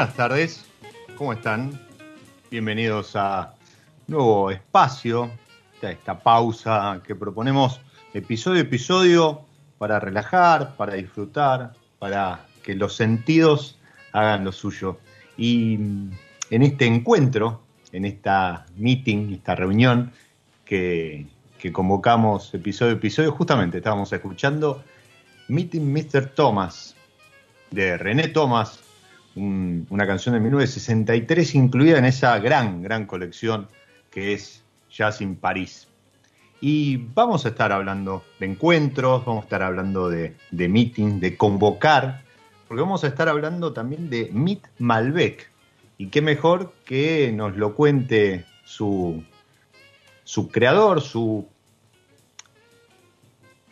Buenas tardes, ¿cómo están? Bienvenidos a nuevo espacio, a esta pausa que proponemos episodio a episodio para relajar, para disfrutar, para que los sentidos hagan lo suyo. Y en este encuentro, en esta meeting, esta reunión que, que convocamos episodio a episodio, justamente estábamos escuchando Meeting Mr. Thomas de René Thomas, una canción de 1963 incluida en esa gran, gran colección que es Jazz in París. Y vamos a estar hablando de encuentros, vamos a estar hablando de, de meetings, de convocar, porque vamos a estar hablando también de Meet Malbec. Y qué mejor que nos lo cuente su, su creador, su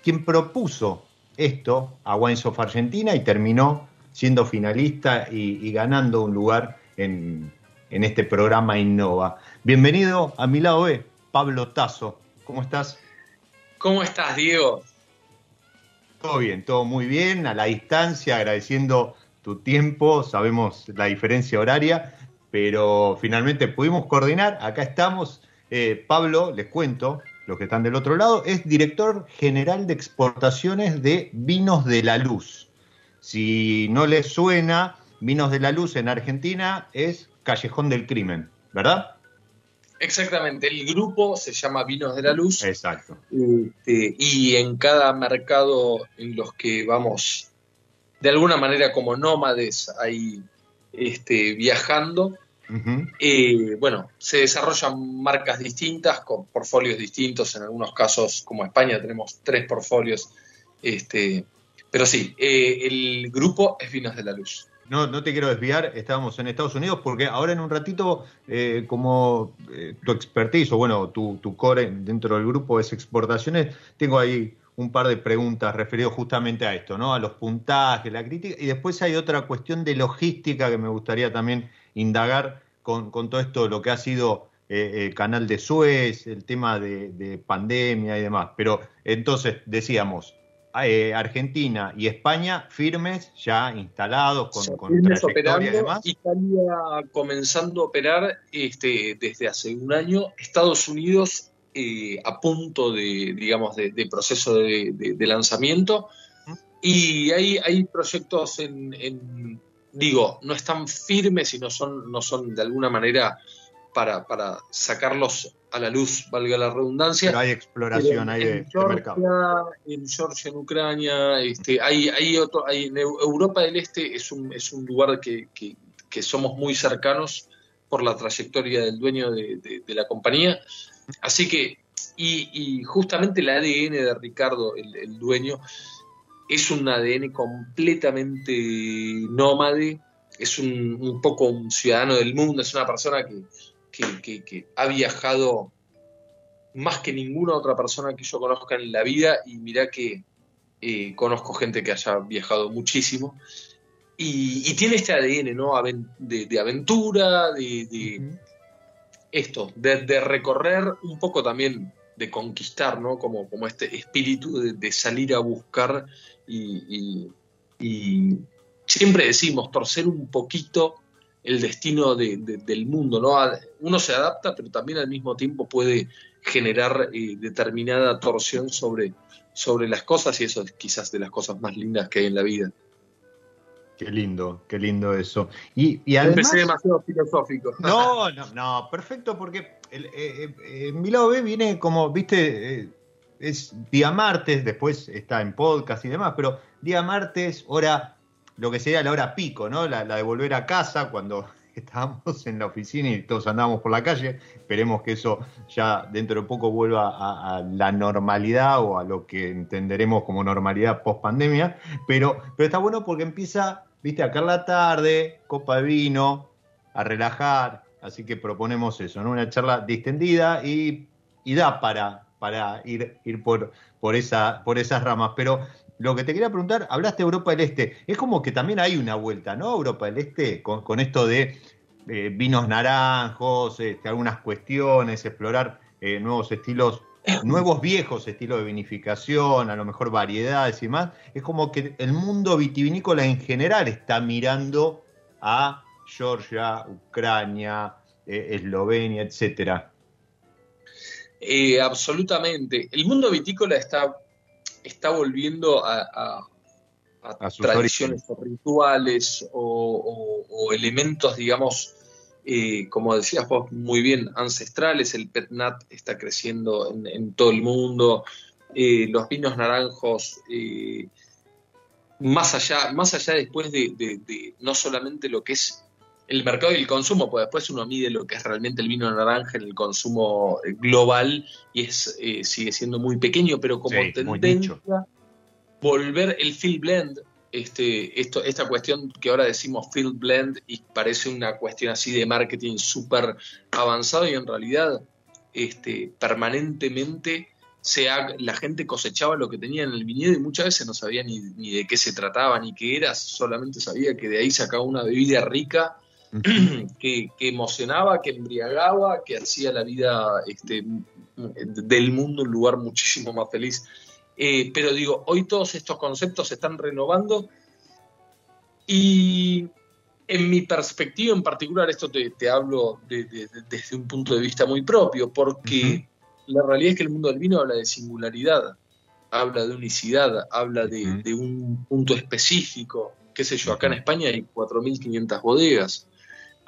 quien propuso esto a Wines of Argentina y terminó siendo finalista y, ganando un lugar en, este programa Innova. Bienvenido a mi lado B, Pablo Tazo. ¿Cómo estás? ¿Cómo estás, Diego? Todo bien, todo muy bien, a la distancia, agradeciendo tu tiempo, sabemos la diferencia horaria, pero finalmente pudimos coordinar, acá estamos. Eh, Pablo, les cuento, los que están del otro lado, es director general de exportaciones de Vinos de la Luz. Si no les suena, Vinos de la Luz en Argentina es Callejón del Crimen, ¿verdad? Exactamente, el grupo se llama Vinos de la Luz. Exacto. Este, y en cada mercado en los que vamos, de alguna manera como nómades, ahí este, viajando, eh, bueno, se desarrollan marcas distintas, con portfolios distintos. En algunos casos, como España, tenemos tres portfolios este, pero sí, eh, el grupo es Vinos de la Luz. No, no te quiero desviar, estábamos en Estados Unidos porque ahora en un ratito, eh, como eh, tu expertise o bueno, tu, tu, core dentro del grupo es exportaciones, tengo ahí un par de preguntas referidas justamente a esto, ¿no? A los puntajes, la crítica, y después hay otra cuestión de logística que me gustaría también indagar con, todo esto, lo que ha sido eh, el canal de Suez, el tema de, pandemia y demás. Pero entonces decíamos, eh, Argentina y España firmes, ya instalados, con, con trayectoria y demás. Italia comenzando a operar este, desde hace un año, Estados Unidos eh, a punto de, digamos, de, proceso de, lanzamiento. Y hay, hay proyectos en, digo, no están firmes y no son, no son de alguna manera para, para sacarlos a la luz, valga la redundancia. Pero hay exploración, hay de, mercado. En Georgia, en Ucrania, este, hay, hay otro, hay, en Europa del Este es un, es un lugar que, que, somos muy cercanos por la trayectoria del dueño de, la compañía. Así que, y, justamente el ADN de Ricardo, el, dueño, es un ADN completamente nómade, es un, un poco un ciudadano del mundo, es una persona que, que, ha viajado más que ninguna otra persona que yo conozca en la vida y mira que eh, conozco gente que haya viajado muchísimo y, tiene este ADN ¿no? de, aventura, de, esto, de, recorrer un poco también, de conquistar, ¿no? como, como este espíritu de, salir a buscar y, y siempre decimos torcer un poquito el destino del mundo, ¿no? Uno se adapta, pero también al mismo tiempo puede generar eh, determinada torsión sobre, sobre las cosas y eso es quizás de las cosas más lindas que hay en la vida. Qué lindo, qué lindo eso. Y, y además, Empecé demasiado filosófico. No, no, no, perfecto, porque el, eh, eh, mi lado B viene como, viste, es día martes, después está en podcast y demás, pero día martes, hora lo que sería la hora pico, ¿no? La, de volver a casa cuando estábamos en la oficina y todos andábamos por la calle. Esperemos que eso ya dentro de poco vuelva a, la normalidad o a lo que entenderemos como normalidad post pandemia. Pero, pero está bueno porque empieza, viste, acá la tarde, copa de vino, a relajar. Así que proponemos eso, ¿no? Una charla distendida y, y da para, para ir, ir por, por, esa, por esas ramas. Pero lo que te quería preguntar, hablaste de Europa del Este, es como que también hay una vuelta, ¿no? Europa del Este, con, esto de eh, vinos naranjos, este, algunas cuestiones, explorar eh, nuevos estilos, nuevos viejos estilos de vinificación, a lo mejor variedades y más. Es como que el mundo vitivinícola en general está mirando a Georgia, Ucrania, eh, Eslovenia, etcétera. absolutamente. El mundo vitícola está está volviendo a, tradiciones o rituales o, elementos, digamos, eh, como decías vos muy bien, ancestrales. El petnat está creciendo en, todo el mundo. Eh, los vinos naranjos, eh, más allá, más allá después de, no solamente lo que es el mercado y el consumo, pues después uno mide lo que es realmente el vino naranja en el consumo global y es eh, sigue siendo muy pequeño, pero como tendencia, volver el field blend, este, esto, esta cuestión que ahora decimos field blend y parece una cuestión así de marketing súper avanzado y en realidad este, permanentemente se la gente cosechaba lo que tenía en el viñedo y muchas veces no sabía ni, ni de qué se trataba ni qué era, solamente sabía que de ahí sacaba una bebida rica que, emocionaba, que embriagaba, que hacía la vida este, del mundo un lugar muchísimo más feliz. Eh, pero digo, hoy todos estos conceptos se están renovando y en mi perspectiva en particular, esto te, hablo desde un punto de vista muy propio, porque la realidad es que el mundo del vino habla de singularidad, habla de unicidad, habla de, de un punto específico. Qué sé yo, acá en España hay 4.500 bodegas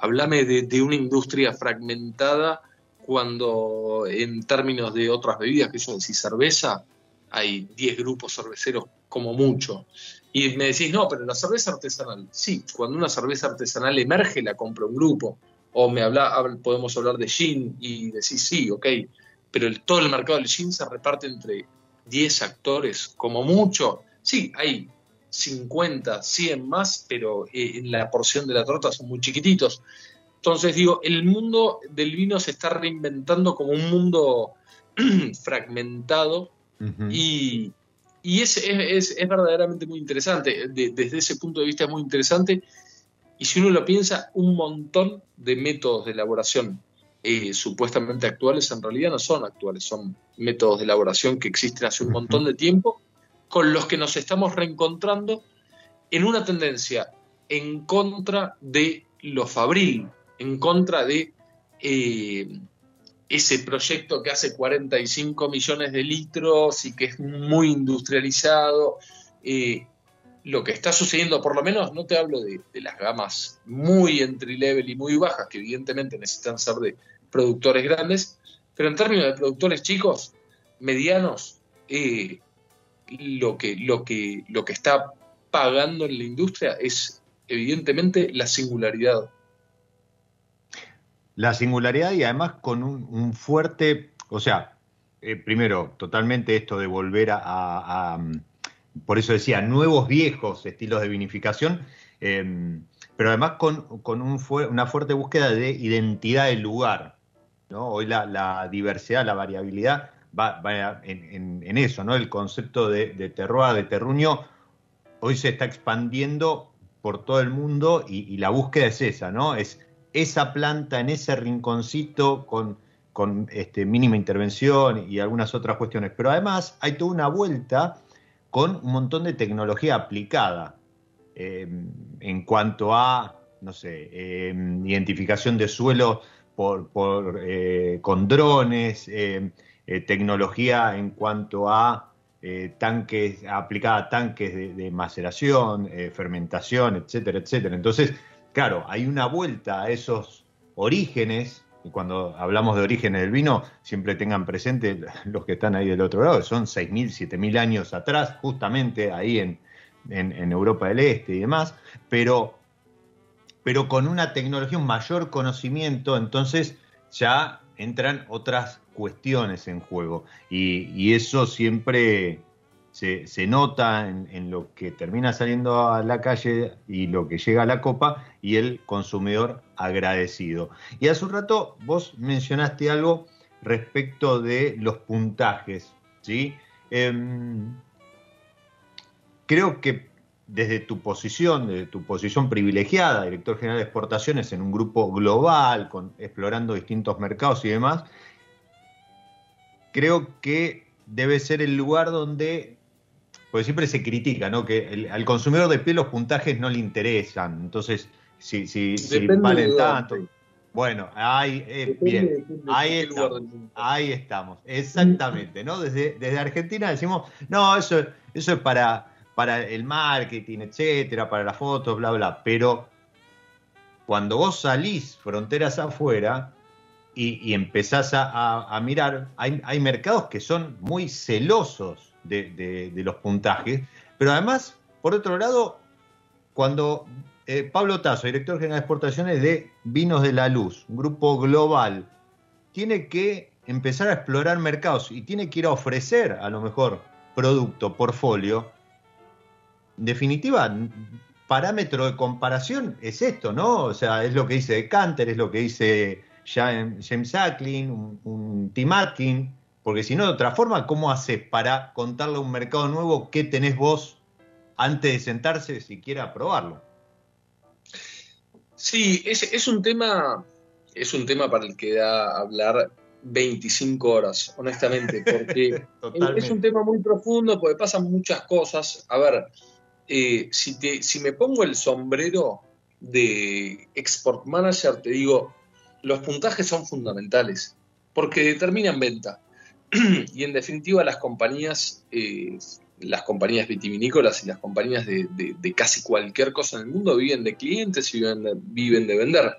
Háblame de, una industria fragmentada cuando en términos de otras bebidas, que yo decís cerveza, hay 10 grupos cerveceros como mucho. Y me decís, no, pero la cerveza artesanal. Sí, cuando una cerveza artesanal emerge, la compra un grupo. O me habla, podemos hablar de gin y decís, sí, ok, pero el, todo el mercado del gin se reparte entre 10 actores como mucho. Sí, hay 50, 100 más, pero eh, en la porción de la torta son muy chiquititos. Entonces digo, el mundo del vino se está reinventando como un mundo fragmentado y, es, es, verdaderamente muy interesante. desde ese punto de vista es muy interesante y si uno lo piensa, un montón de métodos de elaboración eh, supuestamente actuales en realidad no son actuales, son métodos de elaboración que existen hace un montón de tiempo, con los que nos estamos reencontrando en una tendencia en contra de lo fabril, en contra de eh, ese proyecto que hace 45 millones de litros y que es muy industrializado. Eh, lo que está sucediendo, por lo menos no te hablo de, las gamas muy entry level y muy bajas, que evidentemente necesitan ser de productores grandes, pero en términos de productores chicos, medianos, eh, lo, que, lo, que, lo que está pagando en la industria es evidentemente la singularidad. La singularidad y además con un, fuerte, o sea, eh, primero, totalmente esto de volver a por eso decía, nuevos viejos estilos de vinificación, em, pero además con, una fuerte búsqueda de identidad del lugar. ¿no? Hoy la, diversidad, la variabilidad va, en, eso, ¿no? El concepto de, terroir, de terruño, hoy se está expandiendo por todo el mundo y, la búsqueda es esa, ¿no? Es esa planta en ese rinconcito con, este, mínima intervención y algunas otras cuestiones. Pero además hay toda una vuelta con un montón de tecnología aplicada em, en cuanto a, no sé, em, identificación de suelo por, eh, con drones, em, eh, tecnología en cuanto a eh, tanques, aplicada a tanques de, maceración, fermentación, etcétera, etcétera. Entonces, claro, hay una vuelta a esos orígenes y cuando hablamos de orígenes del vino, siempre tengan presente los que están ahí del otro lado, son 6.000, 7.000 años atrás, justamente ahí en, Europa del Este y demás, pero, pero con una tecnología, un mayor conocimiento, entonces ya entran otras cuestiones en juego. y eso siempre se, nota en, lo que termina saliendo a la calle y lo que llega a la copa y el consumidor agradecido. Y hace un rato vos mencionaste algo respecto de los puntajes, ¿sí? Em, creo que desde tu posición, desde tu posición privilegiada, director general de exportaciones en un grupo global, con, explorando distintos mercados y demás, creo que debe ser el lugar donde porque siempre se critica, ¿no? Que al consumidor de pie los puntajes no le interesan. Entonces, si, si, si valen tanto. Bueno, ahí, eh, bien, ahí, estamos, ahí estamos, exactamente, ¿no? Desde, desde Argentina decimos, no, eso, eso es para, para el marketing, etcétera, para las fotos, bla, bla, pero cuando vos salís fronteras afuera y, empezás a, mirar, hay, mercados que son muy celosos de, los puntajes. Pero además, por otro lado, cuando eh, Pablo Tazo, director general de exportaciones de Vinos de la Luz, un grupo global, tiene que empezar a explorar mercados y tiene que ir a ofrecer a lo mejor producto, portfolio, definitiva, parámetro de comparación es esto, ¿no? O sea, es lo que dice Canter, es lo que dice James Acklin, un, un Tim Atkin, porque si no, de otra forma, ¿cómo haces para contarle a un mercado nuevo qué tenés vos antes de sentarse siquiera a probarlo? Sí, es, un tema, es un tema para el que da hablar 25 horas, honestamente, porque es un tema muy profundo, porque pasan muchas cosas. A ver, eh, si, te, si me pongo el sombrero de export manager, te digo, los puntajes son fundamentales, porque determinan venta. y en definitiva las compañías, eh, las compañías vitivinícolas y las compañías de, casi cualquier cosa en el mundo viven de clientes y viven de, vender.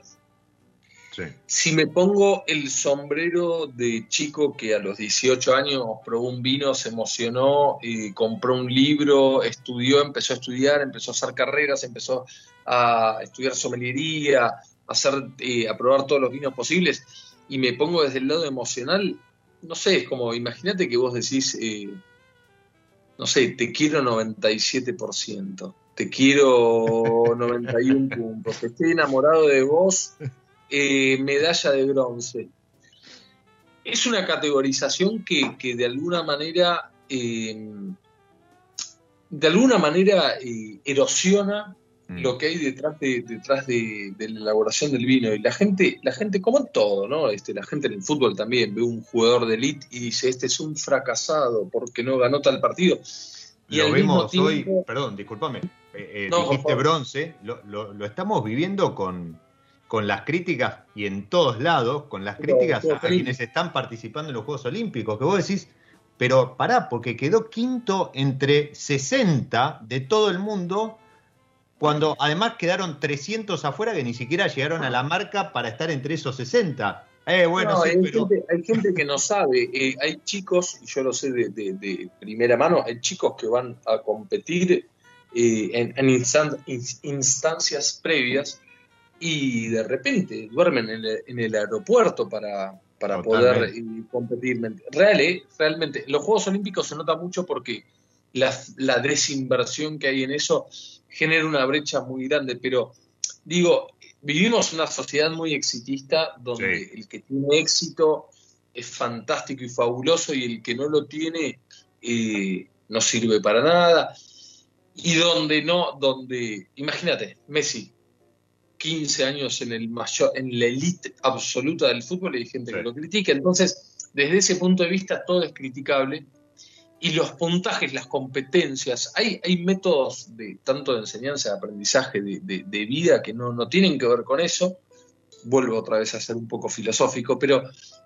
Si me pongo el sombrero de chico que a los 18 años probó un vino, se emocionó, compró un libro, estudió, empezó a estudiar, empezó a hacer carreras, empezó a estudiar sommeliería, a, hacer, eh, a probar todos los vinos posibles, y me pongo desde el lado emocional, no sé, es como, imagínate que vos decís, eh, no sé, te quiero 97%, te quiero 91 puntos, estoy enamorado de vos, eh, medalla de bronce. Es una categorización que, de alguna manera, eh, de alguna manera erosiona mm. lo que hay detrás de, detrás de, la elaboración del vino. Y la gente, la gente, como en todo, ¿no? Este, la gente en el fútbol también ve un jugador de elite y dice, este es un fracasado porque no ganó tal partido. Y lo vemos hoy, perdón, discúlpame, eh, eh, dijiste bronce, lo, lo, estamos viviendo con, con las críticas y en todos lados, con las críticas a, quienes están participando en los Juegos Olímpicos, que vos decís, pero pará, porque quedó quinto entre 60 de todo el mundo, cuando además quedaron 300 afuera que ni siquiera llegaron a la marca para estar entre esos 60. Eh, bueno, hay, gente, que no sabe. Eh, hay chicos, y yo lo sé de, primera mano, hay chicos que van a competir eh, en, instancias previas y de repente duermen en el, aeropuerto para, para poder competir. Real, realmente, los Juegos Olímpicos se nota mucho porque la, la desinversión que hay en eso genera una brecha muy grande, pero digo, vivimos una sociedad muy exitista donde el que tiene éxito es fantástico y fabuloso y el que no lo tiene eh, no sirve para nada. Y donde no, donde, imagínate, Messi, 15 años en el mayor, en la elite absoluta del fútbol y hay gente que lo critica. Entonces, desde ese punto de vista todo es criticable y los puntajes, las competencias, hay, hay métodos de tanto de enseñanza, de aprendizaje, de, vida que no, tienen que ver con eso. Vuelvo otra vez a ser un poco filosófico, pero,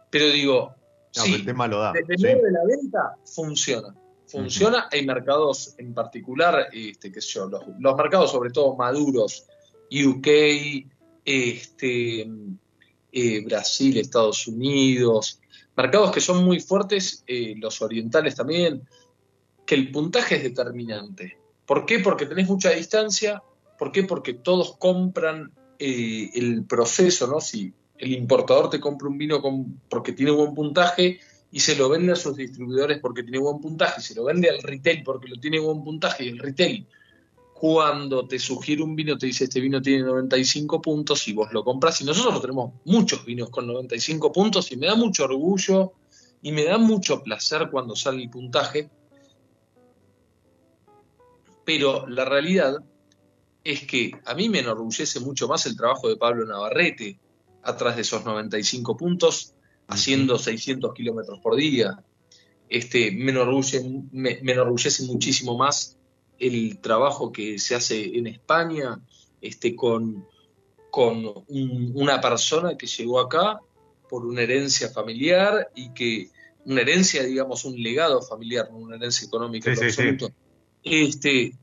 pero digo, sí, el tema lo da. El de la venta funciona. Funciona, hay mercados en particular, este, qué sé yo, los, los mercados sobre todo maduros, UK, este, eh, Brasil, Estados Unidos, mercados que son muy fuertes, eh, los orientales también, que el puntaje es determinante. ¿Por qué? Porque tenés mucha distancia, ¿por qué? Porque todos compran eh, el proceso, ¿no? Si el importador te compra un vino porque tiene buen puntaje y se lo vende a sus distribuidores porque tiene buen puntaje, se lo vende al retail porque lo tiene buen puntaje y el retail cuando te sugiere un vino, te dice este vino tiene 95 puntos y vos lo compras. Y nosotros tenemos muchos vinos con 95 puntos y me da mucho orgullo y me da mucho placer cuando sale el puntaje. Pero la realidad es que a mí me enorgullece mucho más el trabajo de Pablo Navarrete atrás de esos 95 puntos, haciendo 600 kilómetros por día. Este, me, me enorgullece muchísimo más el trabajo que se hace en España este, con, con una persona que llegó acá por una herencia familiar y que una herencia, digamos, un legado familiar, no una herencia económica en absoluto, Este,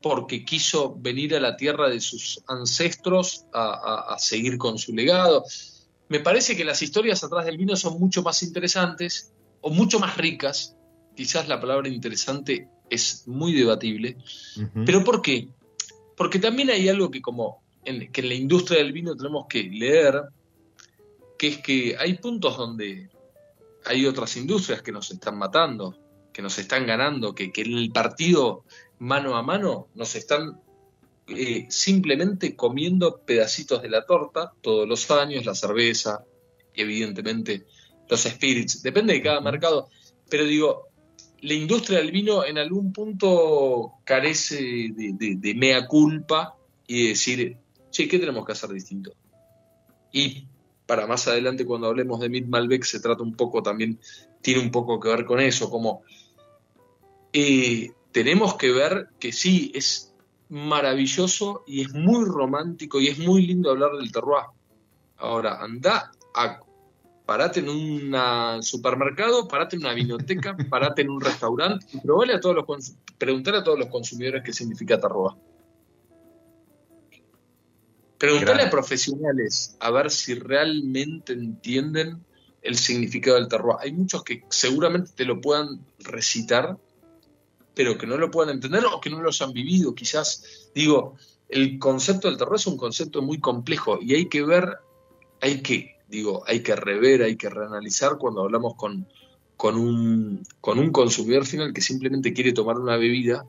porque quiso venir a la tierra de sus ancestros a, a, seguir con su legado. Me parece que las historias atrás del vino son mucho más interesantes o mucho más ricas. Quizás la palabra interesante es muy debatible. ¿Pero por qué? Porque también hay algo que como en, que en la industria del vino tenemos que leer, que es que hay puntos donde hay otras industrias que nos están matando, que nos están ganando, que, en el partido mano a mano nos están eh, simplemente comiendo pedacitos de la torta todos los años, la cerveza y evidentemente los spirits, depende de cada mercado, pero digo, la industria del vino en algún punto carece de, mea culpa y decir, che, ¿qué tenemos que hacer distinto? Y para más adelante cuando hablemos de Mid Malbec se trata un poco también, tiene un poco que ver con eso, como eh, tenemos que ver que sí, es maravilloso y es muy romántico y es muy lindo hablar del terroir. Ahora, anda a parate en un supermercado, parate en una biblioteca, parate en un restaurante y probale a todos los preguntar a todos los consumidores qué significa tarroa. Preguntarle a profesionales a ver si realmente entienden el significado del terroir. Hay muchos que seguramente te lo puedan recitar, pero que no lo puedan entender o que no los han vivido. Quizás, digo, el concepto del terroir es un concepto muy complejo y hay que ver, hay que digo, hay que rever, hay que reanalizar cuando hablamos con, con, un, con un consumidor final que simplemente quiere tomar una bebida,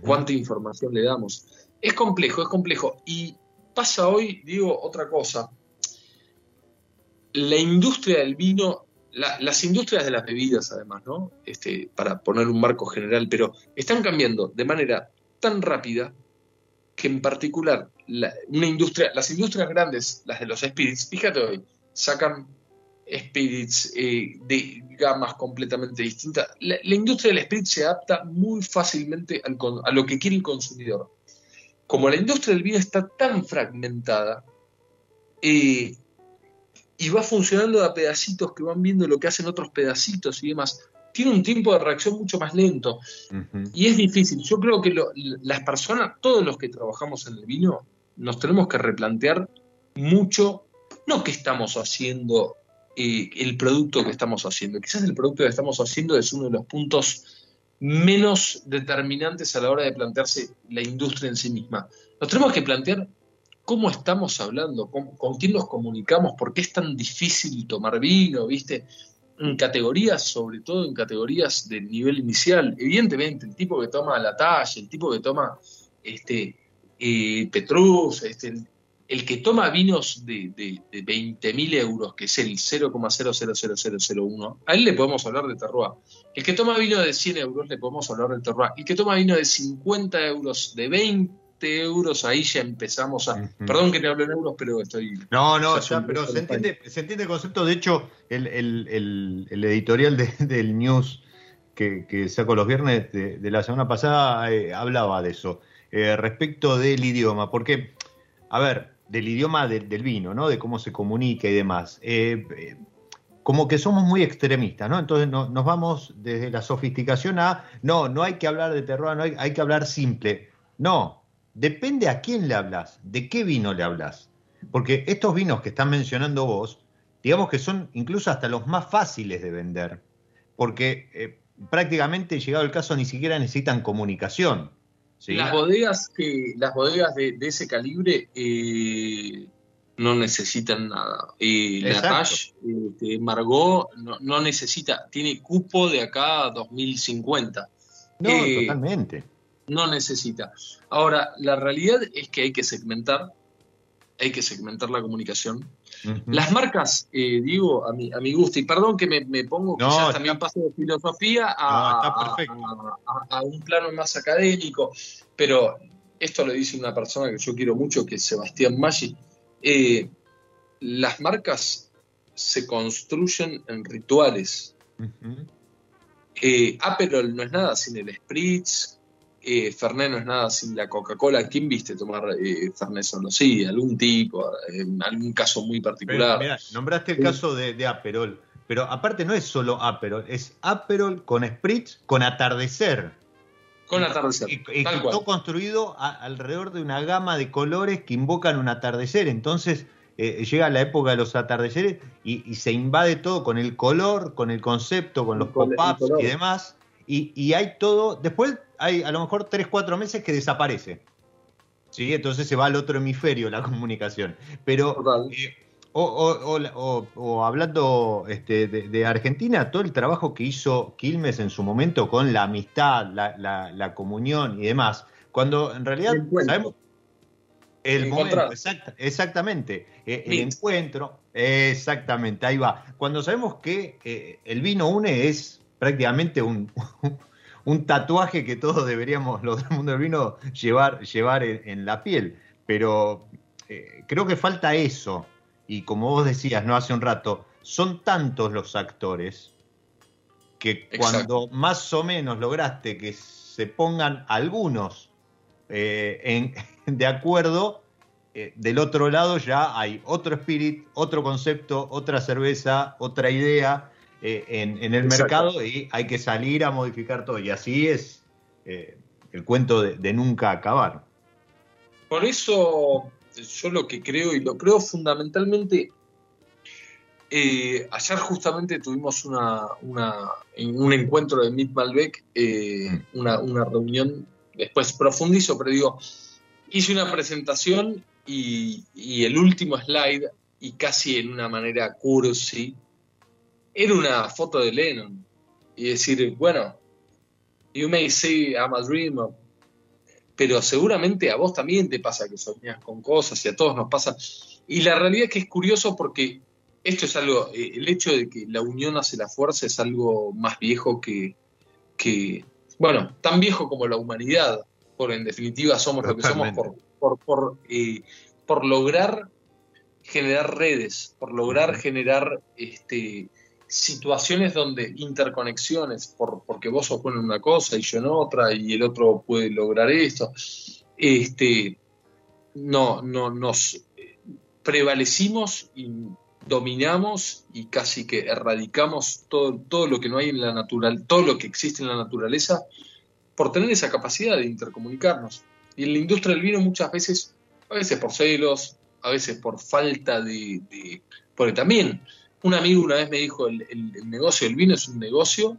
cuánta información le damos. Es complejo, es complejo. Y pasa hoy, digo, otra cosa. La industria del vino, las industrias de las bebidas además, ¿no? Este, para poner un marco general, pero están cambiando de manera tan rápida que en particular una industria, las industrias grandes, las de los spirits, fíjate hoy, sacan spirits eh, de gamas completamente distintas. La, industria del spirit se adapta muy fácilmente a lo que quiere el consumidor. Como la industria del vino está tan fragmentada eh, y va funcionando a pedacitos que van viendo lo que hacen otros pedacitos y demás, tiene un tiempo de reacción mucho más lento y es difícil. Yo creo que las personas, todos los que trabajamos en el vino, nos tenemos que replantear mucho, no qué estamos haciendo, eh, el producto que estamos haciendo. Quizás el producto que estamos haciendo es uno de los puntos menos determinantes a la hora de plantearse la industria en sí misma. Nos tenemos que plantear cómo estamos hablando, con, quién nos comunicamos, por qué es tan difícil tomar vino, ¿viste? en categorías, sobre todo en categorías del nivel inicial. Evidentemente, el tipo que toma la talla, el tipo que toma este, eh, Petrus, este, que toma vinos de, de, de 20.000 euros, que es el 0,000001, a él le podemos hablar de terroir. El que toma vino de 100 euros, le podemos hablar de terroir. El que toma vino de 50 euros, de 20 euros, ahí ya empezamos a... Perdón que te hablo en euros, pero estoy... No, no, pero se entiende, se entiende el concepto. De hecho, el, el, el, editorial del News que, que saco los viernes de, la semana pasada eh, hablaba de eso, eh, respecto del idioma, porque, a ver, del idioma del vino, ¿no? De cómo se comunica y demás. Eh, como que somos muy extremistas, ¿no? Entonces nos vamos desde la sofisticación a, no, no hay que hablar de terror, no hay, hay que hablar simple. No, depende a quién le hablas, de qué vino le hablas. Porque estos vinos que están mencionando vos, digamos que son incluso hasta los más fáciles de vender, porque eh, prácticamente, llegado el caso, ni siquiera necesitan comunicación. Las bodegas, que, las bodegas de, ese calibre eh, no necesitan nada. Eh, la Tash, este, Margot, no, necesita, tiene cupo de acá a 2050. No, totalmente no necesita. Ahora, la realidad es que hay que segmentar, hay que segmentar la comunicación. Las marcas, eh, digo, a mi, a mi gusto, y perdón que me, pongo quizás también paso de filosofía a, a, un plano más académico, pero esto lo dice una persona que yo quiero mucho, que es Sebastián Maggi. Eh, las marcas se construyen en rituales. Eh, Aperol no es nada sin el Spritz, eh, Fernet no es nada sin la Coca-Cola. ¿Quién viste tomar eh, Fernet solo? Sí, algún tipo, en algún caso muy particular. mira, nombraste el caso de, Aperol, pero aparte no es solo Aperol, es Aperol con Spritz con atardecer. Con atardecer. Y, y todo construido alrededor de una gama de colores que invocan un atardecer. Entonces eh, llega la época de los atardeceres y, se invade todo con el color, con el concepto, con los pop-ups y demás. Y, y, hay todo. Después hay a lo mejor 3, 4 meses que desaparece. ¿sí? Entonces se va al otro hemisferio la comunicación. Pero, eh, o, hablando este, de, Argentina, todo el trabajo que hizo Quilmes en su momento con la amistad, la, comunión y demás, cuando en realidad sabemos... El momento, exactamente, eh, el encuentro, exactamente, ahí va. Cuando sabemos que eh, el vino une es prácticamente un, un tatuaje que todos deberíamos, los del mundo del vino, llevar, llevar en, la piel. Pero eh, creo que falta eso. Y como vos decías, no hace un rato, son tantos los actores que cuando más o menos lograste que se pongan algunos eh, en, de acuerdo, eh, del otro lado ya hay otro espíritu, otro concepto, otra cerveza, otra idea, eh, en, el mercado y hay que salir a modificar todo. Y así es eh, el cuento de, nunca acabar. Por eso yo lo que creo, y lo creo fundamentalmente, eh, ayer justamente tuvimos una, un encuentro de Mick Malbec, mm. una, una, reunión, después profundizo, pero digo, hice una presentación y, y, el último slide, y casi en una manera cursi, era una foto de Lennon y decir, bueno, you may say I'm a dreamer, pero seguramente a vos también te pasa que soñás con cosas y a todos nos pasa. Y la realidad es que es curioso porque esto es algo, eh, el hecho de que la unión hace la fuerza es algo más viejo que, que bueno, tan viejo como la humanidad, porque en definitiva somos lo que somos por, por, por, eh, por lograr generar redes, por lograr generar este, situaciones donde interconexiones, por, porque vos en una cosa y yo en otra, y el otro puede lograr esto, este, no, no, nos prevalecimos y dominamos y casi que erradicamos todo, todo lo que no hay en la natural, todo lo que existe en la naturaleza, por tener esa capacidad de intercomunicarnos. Y en la industria del vino muchas veces, a veces por celos, a veces por falta de, de porque también un amigo una vez me dijo, el, negocio del vino es un negocio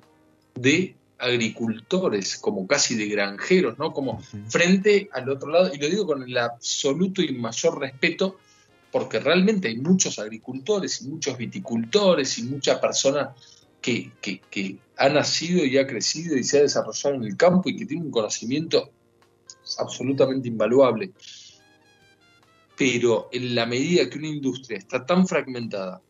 de agricultores, como casi de granjeros, ¿no? Como frente al otro lado, y lo digo con el absoluto y mayor respeto, porque realmente hay muchos agricultores y muchos viticultores y mucha persona que, que, que, ha nacido y ha crecido y se ha desarrollado en el campo y que tiene un conocimiento absolutamente invaluable. Pero en la medida que una industria está tan fragmentada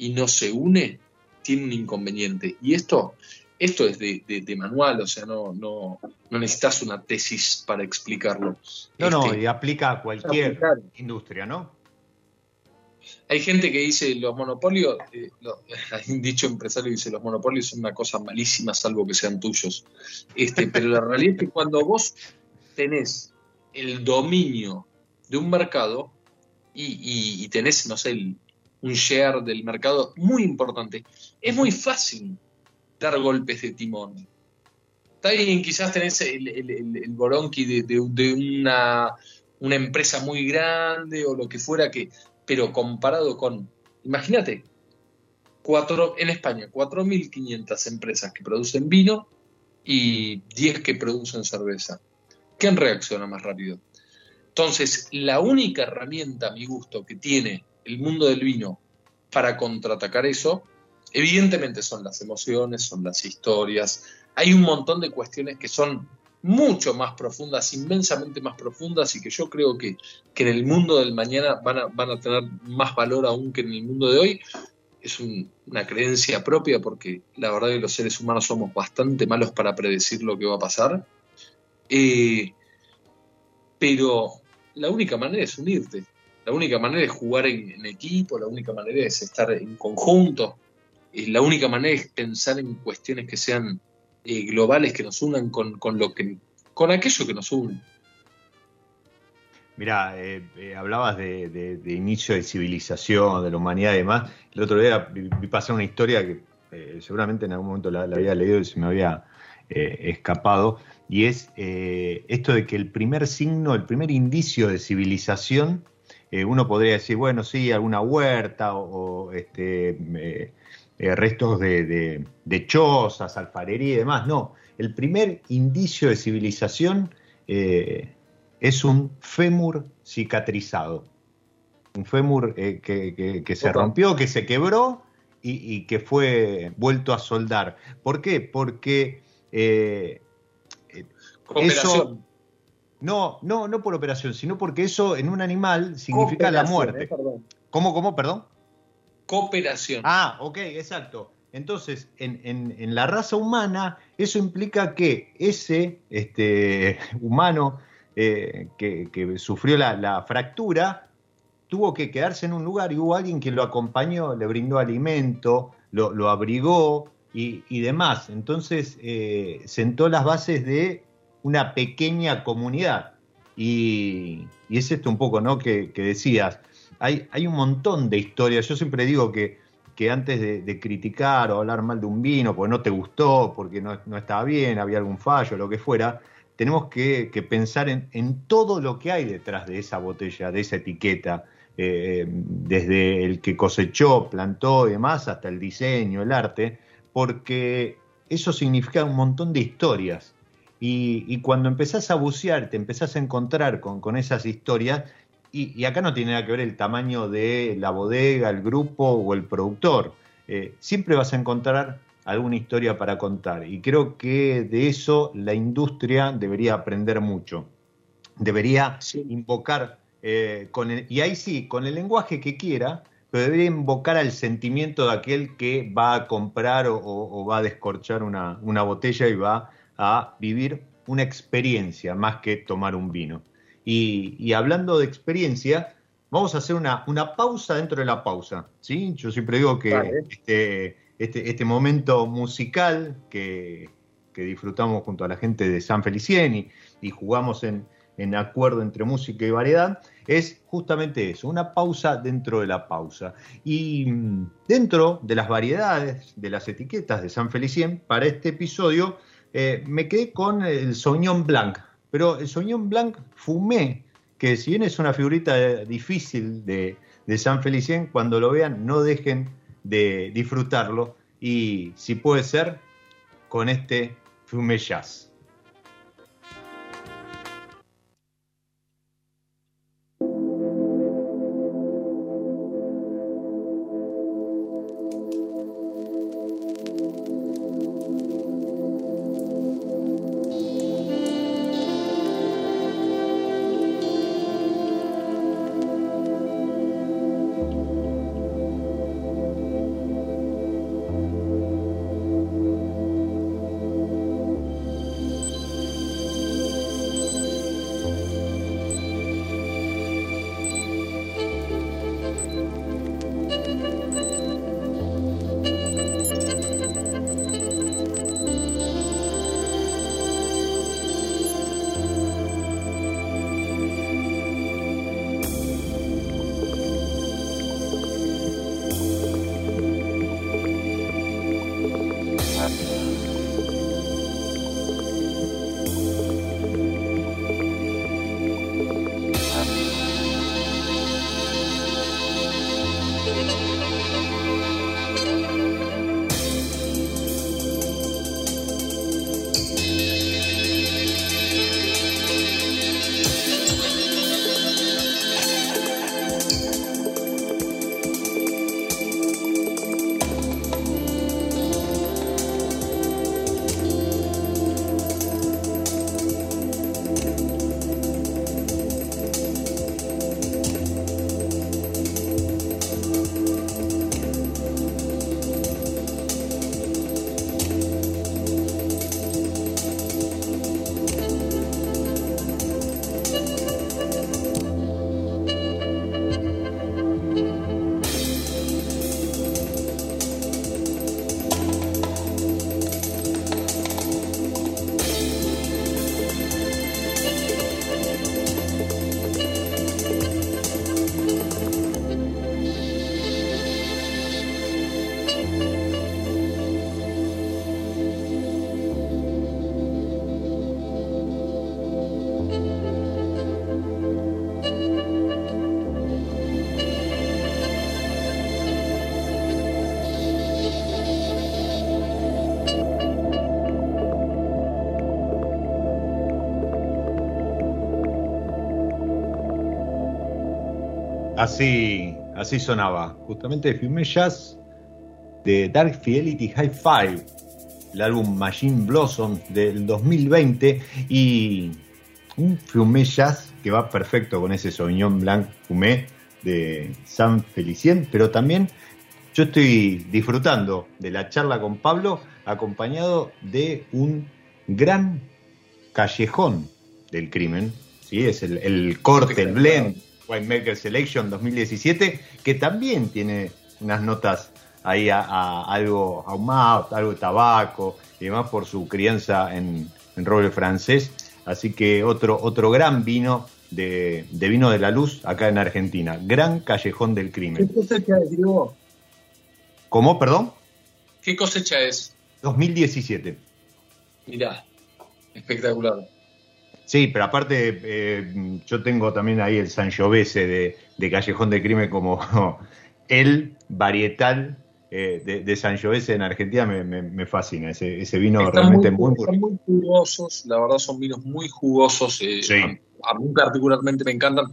y no se une, tiene un inconveniente. Y esto, esto es de, manual, o sea, no, no, no, necesitas una tesis para explicarlo. No, no, este, y aplica a cualquier industria, ¿no? Hay gente que dice los monopolios, eh, hay un dicho empresario que dice los monopolios son una cosa malísima salvo que sean tuyos. Este, pero la realidad es que cuando vos tenés el dominio de un mercado y, y tenés, no sé, el, un share del mercado muy importante. Es muy fácil dar golpes de timón. Está bien, quizás tenés el, el, boronqui de, una, una, empresa muy grande o lo que fuera, que, pero comparado con, imagínate, cuatro, en España, 4.500 empresas que producen vino y 10 que producen cerveza. ¿Quién reacciona más rápido? Entonces, la única herramienta, a mi gusto, que tiene el mundo del vino para contraatacar eso, evidentemente son las emociones, son las historias, hay un montón de cuestiones que son mucho más profundas, inmensamente más profundas y que yo creo que, en el mundo del mañana van a, van a, tener más valor aún que en el mundo de hoy. Es una creencia propia porque la verdad es que los seres humanos somos bastante malos para predecir lo que va a pasar. Eh, pero la única manera es unirte. La única manera es jugar en, equipo, la única manera es estar en conjunto, y la única manera es pensar en cuestiones que sean eh, globales, que nos unan con, lo que, con aquello que nos une. Mira, eh, eh, hablabas de, inicio de civilización, de la humanidad y demás. El otro día vi, pasar una historia que seguramente en algún momento la, había leído y se me había escapado, y es esto de que el primer signo, el primer indicio de civilización eh, uno podría decir, bueno, sí, alguna huerta o, este, eh, eh, restos de, chozas, alfarería y demás. No, el primer indicio de civilización es un fémur cicatrizado. Un fémur que, se rompió, que se quebró y, que fue vuelto a soldar. ¿Por qué? Porque eso no, no, no por operación, sino porque eso en un animal significa la muerte. Eh, ¿Cómo, cómo, perdón? Cooperación. Ah, ok, exacto. Entonces, en, la raza humana, eso implica que ese este, humano eh, que, sufrió la, fractura tuvo que quedarse en un lugar y hubo alguien que lo acompañó, le brindó alimento, lo, abrigó y, demás. Entonces, eh, sentó las bases de una pequeña comunidad. Y, es esto un poco, ¿no? Que, decías, hay, hay, un montón de historias. Yo siempre digo que, que antes de, criticar o hablar mal de un vino, porque no te gustó, porque no, estaba bien, había algún fallo, lo que fuera, tenemos que, pensar en, todo lo que hay detrás de esa botella, de esa etiqueta, eh, desde el que cosechó, plantó y demás, hasta el diseño, el arte, porque eso significa un montón de historias y, cuando empezás a bucear, te empezás a encontrar con, esas historias, y, acá no tiene nada que ver el tamaño de la bodega, el grupo o el productor, eh, siempre vas a encontrar alguna historia para contar. Y creo que de eso la industria debería aprender mucho. Debería invocar, eh, con y ahí sí, con el lenguaje que quiera, pero debería invocar al sentimiento de aquel que va a comprar o, va a descorchar una, una botella y va a vivir una experiencia más que tomar un vino. Y, hablando de experiencia, vamos a hacer una, una, pausa dentro de la pausa. ¿sí? Yo siempre digo que este, este, este, momento musical que, disfrutamos junto a la gente de San Felicien y, jugamos en, en acuerdo entre música y variedad, es justamente eso, una pausa dentro de la pausa. Y mm, dentro de las variedades, de las etiquetas de San Felicien, para este episodio eh, me quedé con el Sauvignon Blanc, pero el Sauvignon Blanc fumé, que si bien es una figurita difícil de, de San Felicien, cuando lo vean no dejen de disfrutarlo y si puede ser con este Fumé Jazz. Así, así sonaba. Justamente filmé Jazz de Dark Fidelity High Five, el álbum Machine Blossom del 2020 y un Fumé Jazz que va perfecto con ese Sauvignon Blanc Fumé de San Felicien, pero también yo estoy disfrutando de la charla con Pablo acompañado de un gran callejón del crimen, ¿sí? es el, el corte, el blend Winemaker Selection 2017, que también tiene unas notas ahí a, algo ahumado, algo de tabaco y demás por su crianza en, roble francés. Así que otro, otro gran vino de, vino de la luz acá en Argentina. Gran callejón del crimen. ¿Qué cosecha es, Diego? ¿Cómo, perdón? ¿Qué cosecha es? 2017. Mirá, espectacular. Sí, pero aparte eh, yo tengo también ahí el Sangiovese de, de Callejón de Crimen como el varietal eh, de, de Sangiovese en Argentina me, fascina, ese, vino realmente muy, muy, Son muy jugosos, la verdad son vinos muy jugosos, eh, a, mí particularmente me encantan.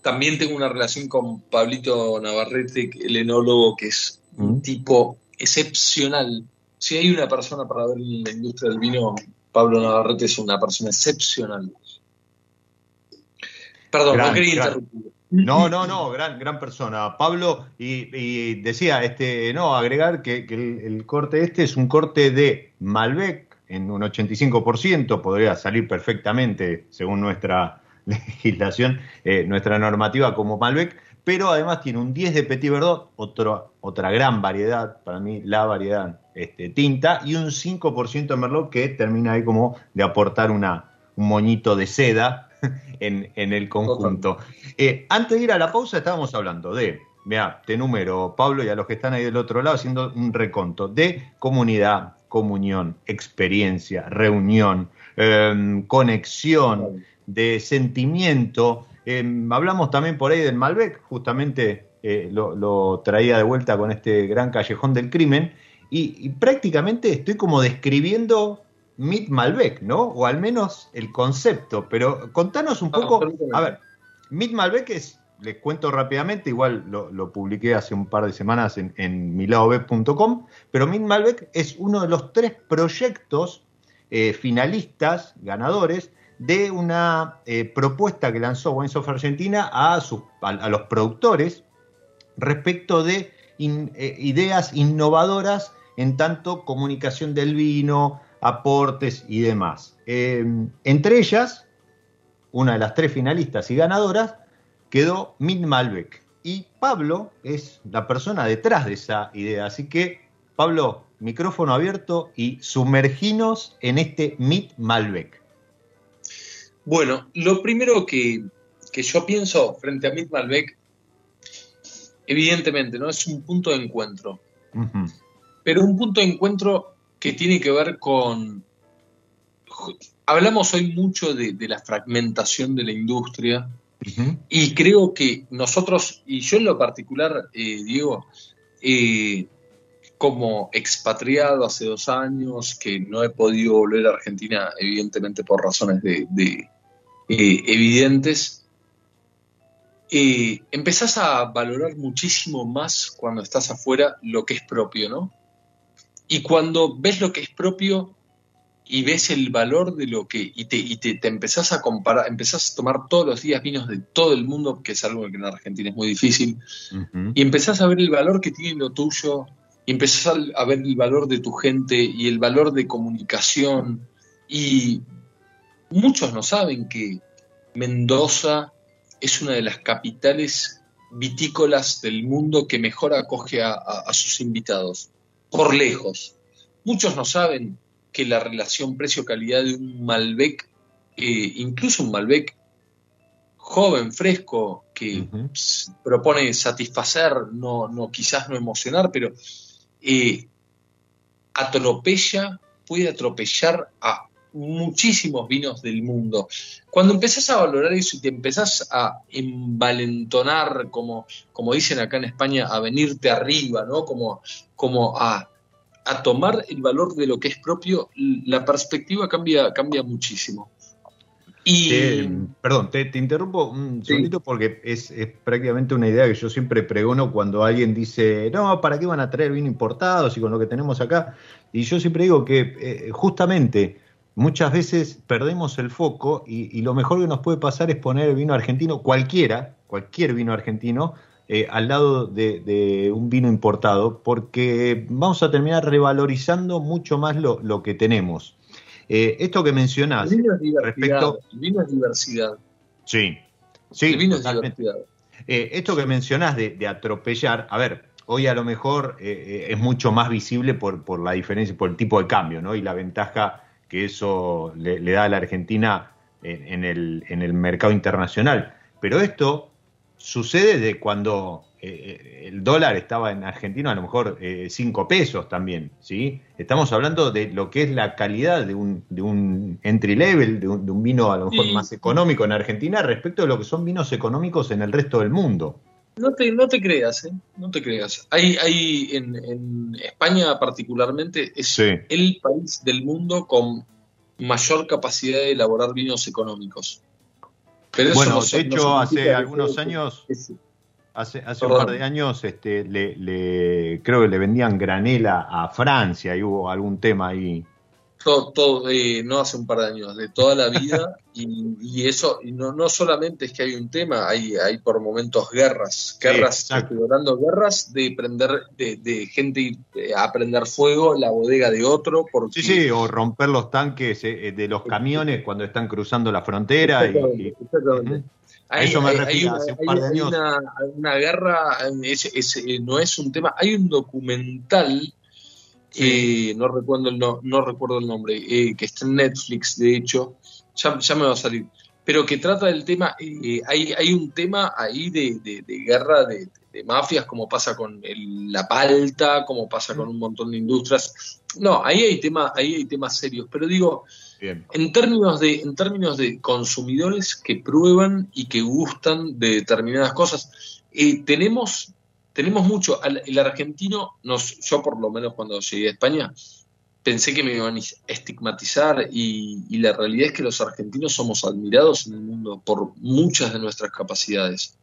También tengo una relación con Pablito Navarrete, el enólogo, que es un mm. tipo excepcional. Si hay una persona para ver en la industria del vino Pablo Navarrete es una persona excepcional. Perdón, no quería interrumpir. No, no, no, gran, gran persona. Pablo, y, decía, este, no, agregar que, el, corte este es un corte de Malbec en un 85%, podría salir perfectamente según nuestra, legislación, eh, nuestra normativa como Malbec, pero además tiene un 10 de Petit Verdot, otra gran variedad, para mí la variedad este, tinta, y un 5% de Merlot que termina ahí como de aportar una, un moñito de seda en, el conjunto. Eh, antes de ir a la pausa estábamos hablando de, mira, te número, Pablo, y a los que están ahí del otro lado haciendo un reconto de comunidad, comunión, experiencia, reunión, em, conexión, de sentimiento. Em, hablamos también por ahí del Malbec, justamente eh, lo, traía de vuelta con este gran callejón del crimen, y, prácticamente estoy como describiendo Mit Malbec, ¿no? O al menos el concepto, pero contanos un poco, a ver, Mit Malbec es, les cuento rápidamente, igual lo, publiqué hace un par de semanas en, en pero Mit Malbec es uno de los tres proyectos eh, finalistas, ganadores, de una eh, propuesta que lanzó Wines of Argentina a, a, los productores respecto de eh, ideas innovadoras en tanto comunicación del vino, aportes y demás. Em, entre ellas, una de las tres finalistas y ganadoras quedó Mit Malbec. Y Pablo es la persona detrás de esa idea. Así que, Pablo, micrófono abierto y sumerginos en este Mit Malbec. Bueno, lo primero que, yo pienso frente a Mit Malbec, evidentemente, ¿no? Es un punto de encuentro. Pero un punto de encuentro que tiene que ver con. Hablamos hoy mucho de, la fragmentación de la industria. Y creo que nosotros, y yo en lo particular, eh, Diego, eh, como expatriado hace dos años, que no he podido volver a Argentina, evidentemente por razones de, eh, evidentes, eh, empezás a valorar muchísimo más cuando estás afuera lo que es propio, ¿no? Y cuando ves lo que es propio y ves el valor de lo que, y te, y te, empezás a comparar, empezás a tomar todos los días vinos de todo el mundo, que es algo que en Argentina es muy difícil, y empezás a ver el valor que tiene lo tuyo, y empezás a ver el valor de tu gente y el valor de comunicación, y Muchos no saben que Mendoza es una de las capitales vitícolas del mundo que mejor acoge a, sus invitados, por lejos. Muchos no saben que la relación precio-calidad de un Malbec, eh, incluso un Malbec joven, fresco, que propone satisfacer, no, no, quizás no emocionar, pero eh, atropella, puede atropellar a muchísimos vinos del mundo. Cuando empezás a valorar eso y te empezás a envalentonar, como, como dicen acá en España, a venirte arriba, ¿no? Como, como a, tomar el valor de lo que es propio, la perspectiva cambia, cambia muchísimo. Y... perdón, te, interrumpo un segundito porque es, prácticamente una idea que yo siempre pregono cuando alguien dice, no, ¿para qué van a traer vino importado si con lo que tenemos acá? Y yo siempre digo que eh, justamente muchas veces perdemos el foco y, lo mejor que nos puede pasar es poner el vino argentino, cualquiera, cualquier vino argentino, eh, al lado de, un vino importado, porque vamos a terminar revalorizando mucho más lo, que tenemos. Eh, esto que mencionás respecto... El vino es diversidad. Sí, sí. El vino es diversidad. Eh, esto que mencionás de, atropellar, a ver, hoy a lo mejor es mucho más visible por, por la diferencia, por el tipo de cambio, ¿no? Y la ventaja que eso le, da a la Argentina en, el, en, el, mercado internacional. Pero esto sucede de cuando eh, el dólar estaba en Argentina a lo mejor 5 eh, pesos también, ¿sí? Estamos hablando de lo que es la calidad de un, de un entry level, de un, vino a lo mejor más económico en Argentina respecto de lo que son vinos económicos en el resto del mundo. No te, no te creas, ¿eh? No te creas. Hay, hay en, España particularmente es el país del mundo con mayor capacidad de elaborar vinos económicos. bueno, de hecho, hace algunos años, hace, hace un par de años, este, le, creo que le vendían granela a Francia y hubo algún tema ahí todo, eh, no hace un par de años, de toda la vida, y, eso, y no, no solamente es que hay un tema, hay, hay por momentos guerras, guerras, hablando guerras de prender, de, de gente eh, a prender fuego la bodega de otro. Porque... Sí, sí, o romper los tanques eh, de los camiones cuando están cruzando la frontera. y, eso me refiero, hace un par de años. Una, una guerra, no es un tema, hay un documental eh, no, recuerdo el no, no recuerdo el nombre, eh, que está en Netflix, de hecho, ya, me va a salir, pero que trata del tema, eh, hay, hay un tema ahí de, guerra de, mafias, como pasa con la palta, como pasa con un montón de industrias. No, ahí hay, tema, ahí hay temas serios, pero digo, en términos, de, en términos de consumidores que prueban y que gustan de determinadas cosas, tenemos tenemos mucho. El argentino, nos, yo por lo menos cuando llegué a España, pensé que me iban a estigmatizar y, la realidad es que los argentinos somos admirados en el mundo por muchas de nuestras capacidades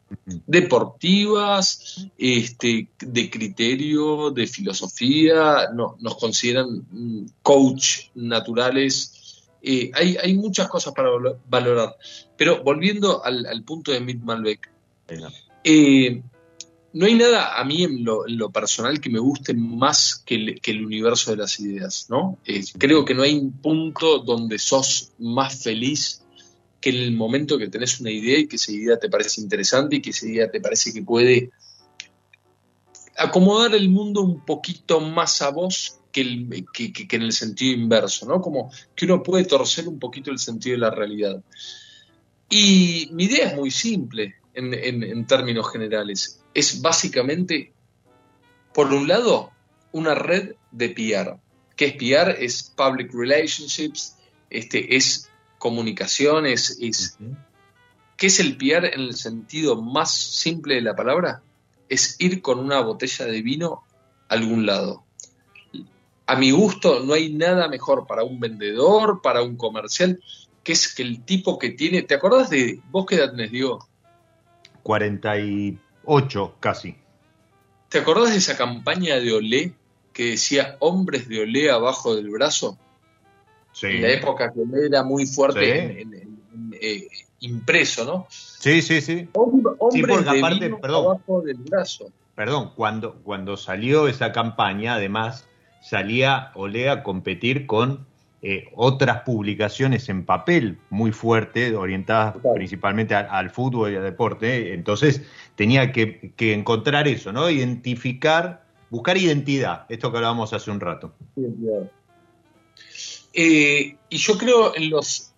deportivas, este, de criterio, de filosofía, no, nos consideran mm, coach naturales. Eh, hay, hay, muchas cosas para valorar. Pero volviendo al, punto de Mitt Malbec, eh, no hay nada a mí en lo, personal que me guste más que el, universo de las ideas, ¿no? Eh, creo que no hay un punto donde sos más feliz que en el momento que tenés una idea y que esa idea te parece interesante y que esa idea te parece que puede acomodar el mundo un poquito más a vos que, en el sentido inverso, ¿no? Como que uno puede torcer un poquito el sentido de la realidad. Y mi idea es muy simple en términos generales es básicamente, por un lado, una red de PR. ¿Qué es PR? Es Public Relationships, este, es comunicaciones, es... ¿Qué es el PR en el sentido más simple de la palabra? Es ir con una botella de vino a algún lado. A mi gusto, no hay nada mejor para un vendedor, para un comercial, que es que el tipo que tiene. ¿Te acuerdas de vos qué edad? 40 y Ocho, casi. ¿Te acordás de esa campaña de Olé que decía hombres de Olé abajo del brazo? Sí. En la época que Olé era muy fuerte eh, impreso, ¿no? Sí, sí, sí. hombres de abajo del brazo. Perdón, cuando, cuando salió esa campaña, además, salía Olé a competir con eh, otras publicaciones en papel muy fuertes, orientadas principalmente al, fútbol y al deporte. Entonces tenía que, encontrar eso, ¿no? Identificar, buscar identidad, esto que hablábamos hace un rato. Eh, y yo creo en los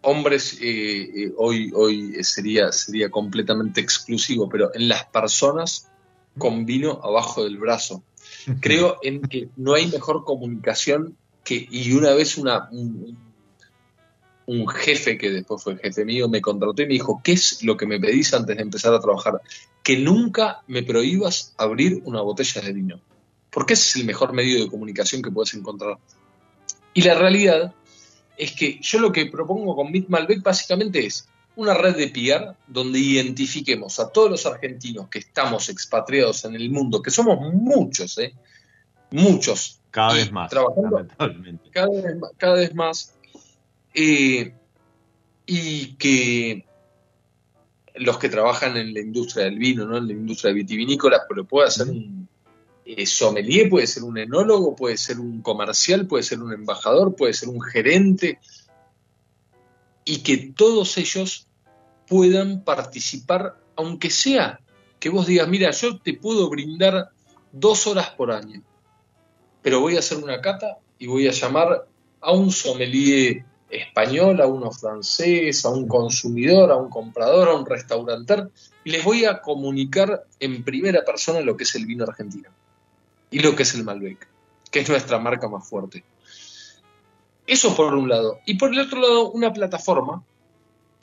hombres, eh, hoy, hoy sería, sería completamente exclusivo, pero en las personas con vino abajo del brazo. Creo en que no hay mejor comunicación y una vez una, un, jefe que después fue jefe mío me contrató y me dijo, ¿qué es lo que me pedís antes de empezar a trabajar? Que nunca me prohíbas abrir una botella de vino, porque ese es el mejor medio de comunicación que puedes encontrar. Y la realidad es que yo lo que propongo con Mit Malbec básicamente es una red de PR donde identifiquemos a todos los argentinos que estamos expatriados en el mundo, que somos muchos, ¿eh? muchos, cada vez más. Trabajando cada vez, cada vez más. Eh, y que los que trabajan en la industria del vino, ¿no? en la industria vitivinícola, pero puede ser un eh, sommelier, puede ser un enólogo, puede ser un comercial, puede ser un embajador, puede ser un gerente, y que todos ellos puedan participar, aunque sea que vos digas, mira, yo te puedo brindar dos horas por año pero voy a hacer una cata y voy a llamar a un sommelier español, a uno francés, a un consumidor, a un comprador, a un restauranter, y les voy a comunicar en primera persona lo que es el vino argentino y lo que es el Malbec, que es nuestra marca más fuerte. Eso por un lado. Y por el otro lado, una plataforma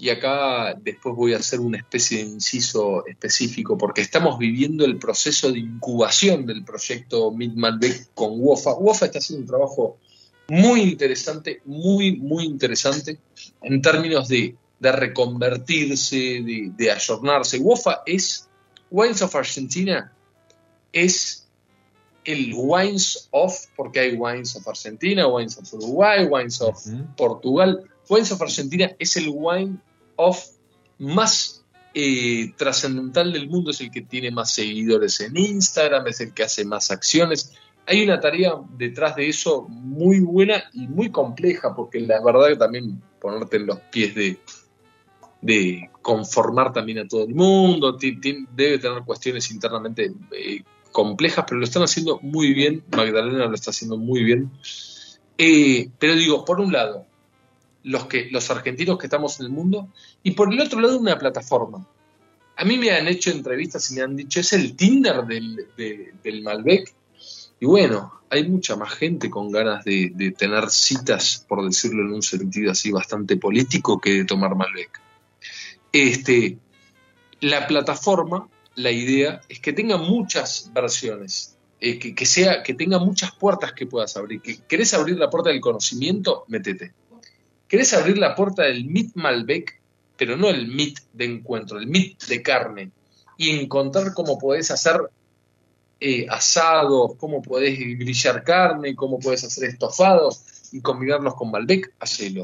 y acá después voy a hacer una especie de inciso específico, porque estamos viviendo el proceso de incubación del proyecto Mid Malbec con WOFA. WOFA está haciendo un trabajo muy interesante, muy, muy interesante en términos de, reconvertirse, de, de ayornarse. WOFA es, Wines of Argentina, es el Wines of, porque hay Wines of Argentina, Wines of Uruguay, Wines of Portugal. Wines of Argentina es el wine of más eh, trascendental del mundo, es el que tiene más seguidores en Instagram, es el que hace más acciones. Hay una tarea detrás de eso muy buena y muy compleja, porque la verdad que también ponerte en los pies de, de conformar también a todo el mundo, debe tener cuestiones internamente eh, complejas, pero lo están haciendo muy bien, Magdalena lo está haciendo muy bien. Eh, pero digo, por un lado, los, que, los argentinos que estamos en el mundo, y por el otro lado, una plataforma. A mí me han hecho entrevistas y me han dicho, es el Tinder del, del Malbec. Y bueno, hay mucha más gente con ganas de, de, tener citas, por decirlo en un sentido así bastante político, que de tomar Malbec. Este, la plataforma la idea es que tenga muchas versiones, eh, que, sea, que tenga muchas puertas que puedas abrir. Que, ¿Querés abrir la puerta del conocimiento? Métete. ¿Querés abrir la puerta del mit Malbec? Pero no el mit de encuentro, el mit de carne. Y encontrar cómo podés hacer eh, asados, cómo podés grillar carne, cómo podés hacer estofados y combinarlos con Malbec, hacelo.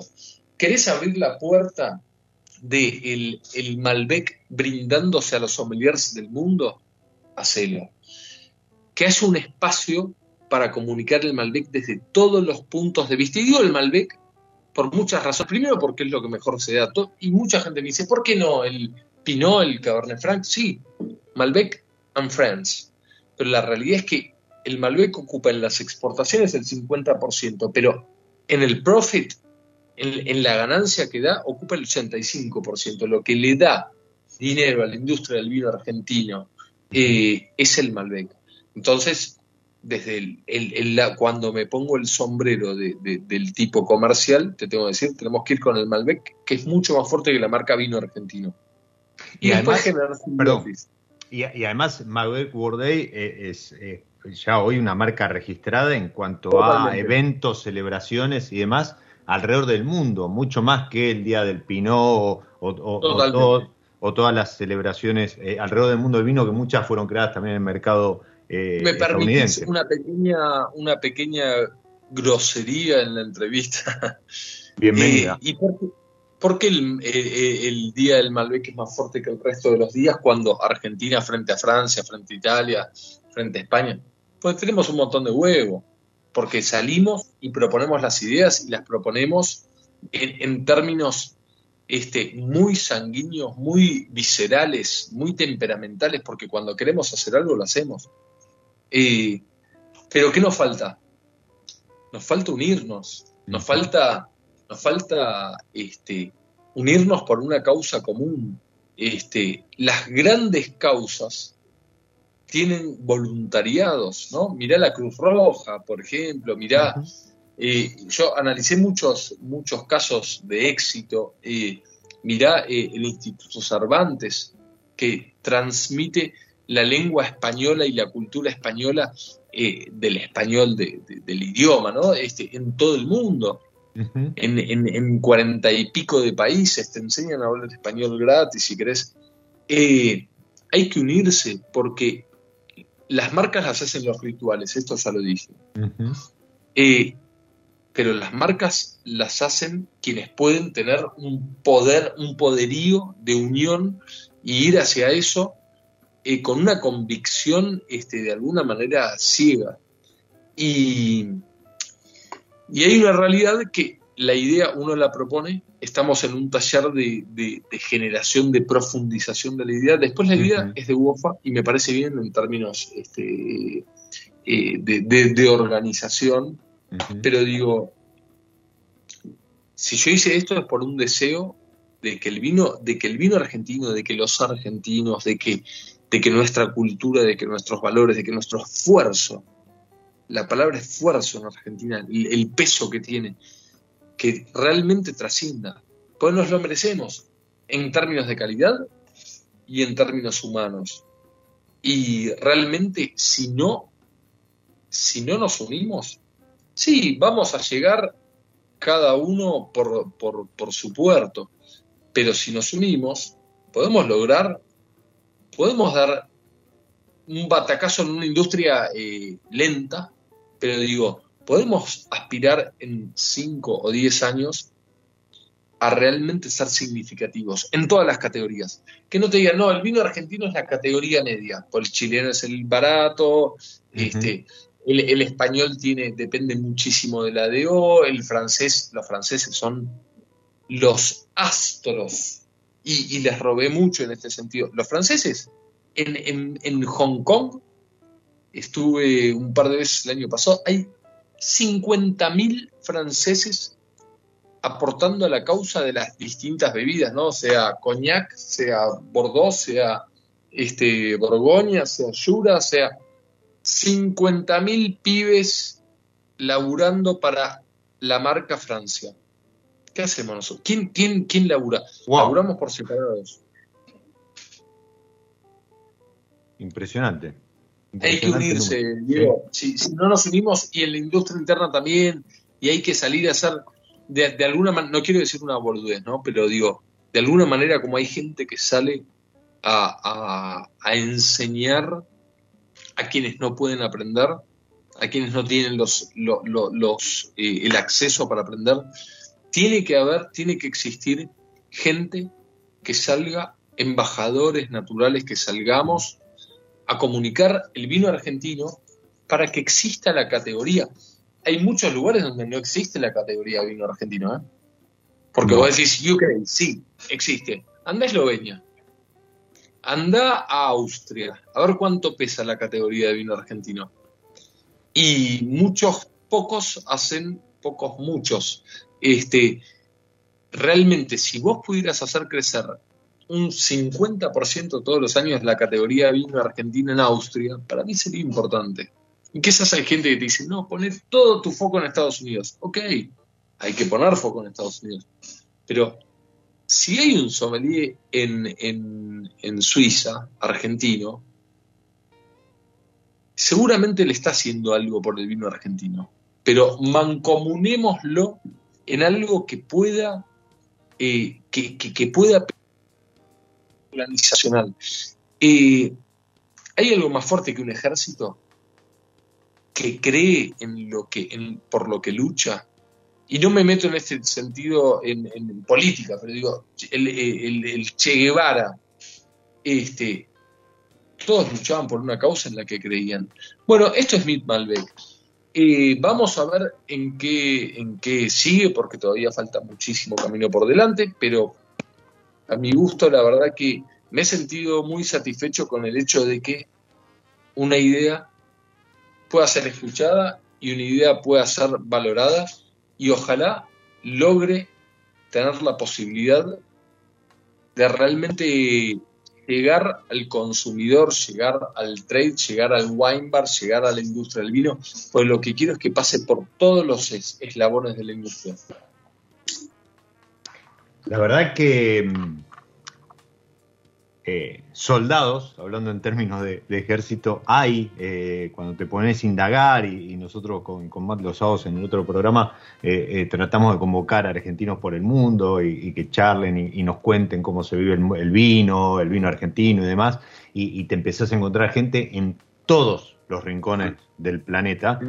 ¿Querés abrir la puerta de el, Malbec brindándose a los sommeliers del mundo, hacelo. Que es un espacio para comunicar el Malbec desde todos los puntos de vista. Y digo el Malbec por muchas razones. Primero porque es lo que mejor se da. Y mucha gente me dice, ¿por qué no el Pinot, el Cabernet Franc? Sí, Malbec and Friends. Pero la realidad es que el Malbec ocupa en las exportaciones el 50%, pero en el profit en, la ganancia que da ocupa el 85%. Lo que le da dinero a la industria del vino argentino eh, es el Malbec. Entonces, desde el, cuando me pongo el sombrero del tipo comercial, te tengo que decir, tenemos que ir con el Malbec, que es mucho más fuerte que la marca vino argentino. Y, además, y, además Malbec Worday eh, es eh, ya hoy una marca registrada en cuanto a eventos, celebraciones y demás alrededor del mundo, mucho más que el Día del Pinot o, todas las celebraciones eh, alrededor del mundo del vino, que muchas fueron creadas también en el mercado eh, Me permitís una pequeña, una pequeña grosería en la entrevista. Bienvenida. Eh, ¿Y por qué, el, Día del Malbec es más fuerte que el resto de los días cuando Argentina frente a Francia, frente a Italia, frente a España? Pues tenemos un montón de huevos porque salimos y proponemos las ideas y las proponemos en, términos este, muy sanguíneos, muy viscerales, muy temperamentales, porque cuando queremos hacer algo lo hacemos. Eh, pero ¿qué nos falta? Nos falta unirnos, nos falta, nos falta este, unirnos por una causa común. Este, las grandes causas tienen voluntariados, ¿no? Mirá la Cruz Roja, por ejemplo, mirá, eh, yo analicé muchos, muchos casos de éxito, eh, mirá eh, el Instituto Cervantes, que transmite la lengua española y la cultura española del español del idioma, ¿no? Este, en todo el mundo. en, cuarenta y pico de países te enseñan a hablar español gratis si querés. hay que unirse porque las marcas las hacen los rituales, esto ya lo dije. Eh, pero las marcas las hacen quienes pueden tener un poder, un poderío de unión y ir hacia eso eh, con una convicción este, de alguna manera ciega. Y, y hay una realidad que la idea uno la propone, estamos en un taller de, generación, de profundización de la idea. Después la idea es de UOFA y me parece bien en términos este, eh, de, organización, pero digo, si yo hice esto es por un deseo de que el vino, de que el vino argentino, de que los argentinos, de que, de que nuestra cultura, de que nuestros valores, de que nuestro esfuerzo, la palabra esfuerzo en Argentina, el peso que tiene, que realmente trascienda, pues nos lo merecemos en términos de calidad y en términos humanos. Y realmente si no, si no nos unimos, sí, vamos a llegar cada uno por, por su puerto, pero si nos unimos, podemos lograr, podemos dar un batacazo en una industria eh, lenta, pero digo, podemos aspirar en 5 o 10 años a realmente ser significativos en todas las categorías. Que no te digan, no, el vino argentino es la categoría media, por el chileno es el barato, este, el, español tiene, depende muchísimo de la DO, el francés, los franceses son los astros, y, les robé mucho en este sentido. Los franceses, en, Hong Kong, estuve un par de veces el año pasado, hay 50.000 franceses aportando a la causa de las distintas bebidas, ¿no? Sea coñac, sea Bordeaux, sea este, Borgoña, sea Jura, sea 50.000 pibes laburando para la marca Francia. ¿Qué hacemos nosotros? ¿Quién, quién, quién labura? Laburamos por separados. Impresionante. hay que unirse, Diego. Si, no nos unimos, y en la industria interna también, y hay que salir a hacer, de, alguna manera, no quiero decir una boludez, ¿no? Pero digo, de alguna manera, como hay gente que sale a, a enseñar a quienes no pueden aprender, a quienes no tienen los, los, eh, el acceso para aprender. Tiene que haber, tiene que existir gente que salga, embajadores naturales que salgamos a comunicar el vino argentino para que exista la categoría. Hay muchos lugares donde no existe la categoría de vino argentino, ¿eh? Porque vos decís UK, sí, existe. Anda a Eslovenia, anda a Austria, a ver cuánto pesa la categoría de vino argentino. Y muchos, pocos hacen, pocos, muchos. Este, realmente, si vos pudieras hacer crecer un 50% todos los años la categoría de vino argentino en Austria, para mí sería importante. Y quizás hay gente que te dice, no, poner todo tu foco en Estados Unidos. Ok, hay que poner foco en Estados Unidos. Pero si hay un sommelier en, Suiza, argentino, seguramente le está haciendo algo por el vino argentino, pero mancomunémoslo en algo que pueda, eh, que, que, pueda organizacional. Eh, ¿Hay algo más fuerte que un ejército que cree en lo que, en, por lo que lucha y no me meto en este sentido en, política, pero digo, el, Che Guevara, este, todos luchaban por una causa en la que creían. Bueno, esto es Mit Malbec. Eh, vamos a ver en qué, en qué sigue, porque todavía falta muchísimo camino por delante, pero a mi gusto, la verdad que me he sentido muy satisfecho con el hecho de que una idea pueda ser escuchada y una idea pueda ser valorada y ojalá logre tener la posibilidad de realmente llegar al consumidor, llegar al trade, llegar al wine bar, llegar a la industria del vino, pues lo que quiero es que pase por todos los eslabones de la industria. La verdad que mm, eh, soldados, hablando en términos de, ejército, hay, eh, cuando te pones a indagar, y, nosotros con, con Matt Losados en el otro programa eh, tratamos de convocar a argentinos por el mundo y, que charlen y, nos cuenten cómo se vive el, vino, el vino argentino y demás, y, te empezás a encontrar gente en todos los rincones del planeta.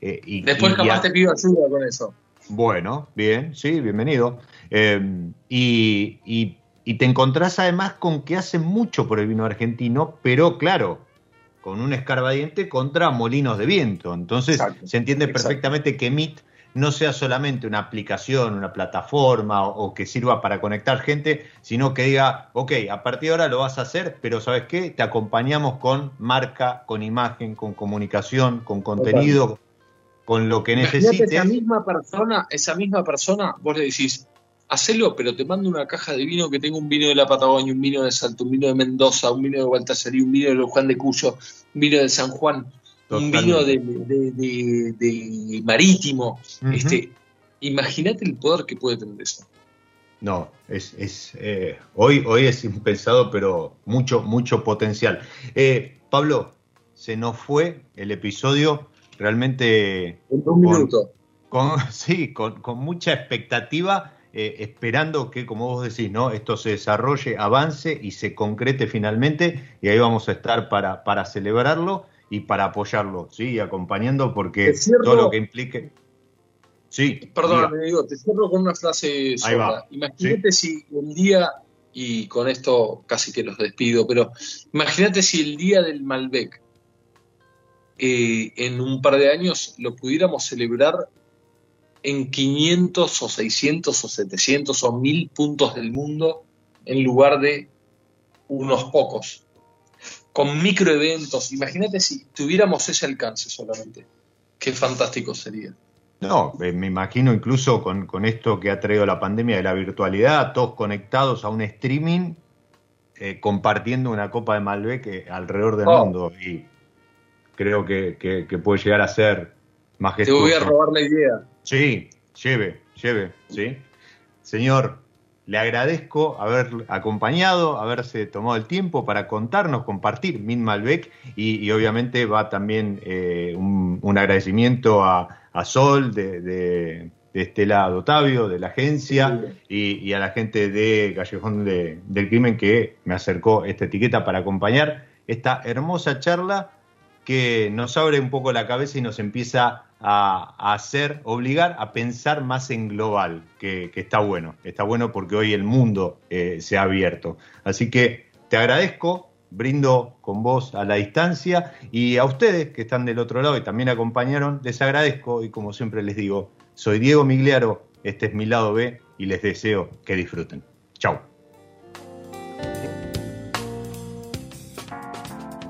y, Después capaz te pido ayuda con eso. Bueno, bien, sí, bienvenido. y y te encontrás además con que hacen mucho por el vino argentino, pero claro, con un escarbadiente contra molinos de viento. Entonces se entiende perfectamente que MIT no sea solamente una aplicación, una plataforma o, que sirva para conectar gente, sino que diga, ok, a partir de ahora lo vas a hacer, pero ¿sabes qué? Te acompañamos con marca, con imagen, con comunicación, con contenido, con lo que necesites. Esa misma persona, esa misma persona, vos le decís, hacelo, pero te mando una caja de vino que tenga un vino de la Patagonia, un vino de Salto, un vino de Mendoza, un vino de Baltasarí, un vino de Juan de Cuyo, un vino de San Juan, un vino de, Marítimo. este, Imagínate el poder que puede tener eso. No, es, es eh, hoy, hoy es impensado, pero mucho, mucho potencial. Eh, Pablo, se nos fue el episodio realmente. En un minuto. Con, sí, con, con mucha expectativa eh, esperando que, como vos decís, ¿no? esto se desarrolle, avance y se concrete finalmente, y ahí vamos a estar para, para celebrarlo y para apoyarlo, ¿sí? acompañando, porque todo lo que implique. Sí. Perdón, me digo, te cierro con una frase sola. Imagínate si un día, y con esto casi que los despido, pero imagínate si el día del Malbec eh, en un par de años lo pudiéramos celebrar en 500 o 600 o 700 o 1000 puntos del mundo en lugar de unos pocos. Con microeventos, imagínate si tuviéramos ese alcance solamente. Qué fantástico sería. No, eh, me imagino incluso con, esto que ha traído la pandemia de la virtualidad, todos conectados a un streaming, eh, compartiendo una copa de Malbec eh, alrededor del oh. mundo. Y creo que, puede llegar a ser majestuoso. Te voy a robar la idea. Sí, lleve, lleve, sí. Señor, le agradezco haber acompañado, haberse tomado el tiempo para contarnos, compartir Min Malbec y, obviamente va también un, agradecimiento a, a Sol, de, de, de Estela Dotavio, de la agencia, y, a la gente de Callejón del Crimen que me acercó esta etiqueta para acompañar esta hermosa charla que nos abre un poco la cabeza y nos empieza a, hacer, obligar a pensar más en global, que, está bueno, está bueno porque hoy el mundo eh, se ha abierto. Así que te agradezco, brindo con vos a la distancia y a ustedes que están del otro lado y también acompañaron, les agradezco y como siempre les digo, soy Diego Migliaro, este es mi lado B y les deseo que disfruten. Chau.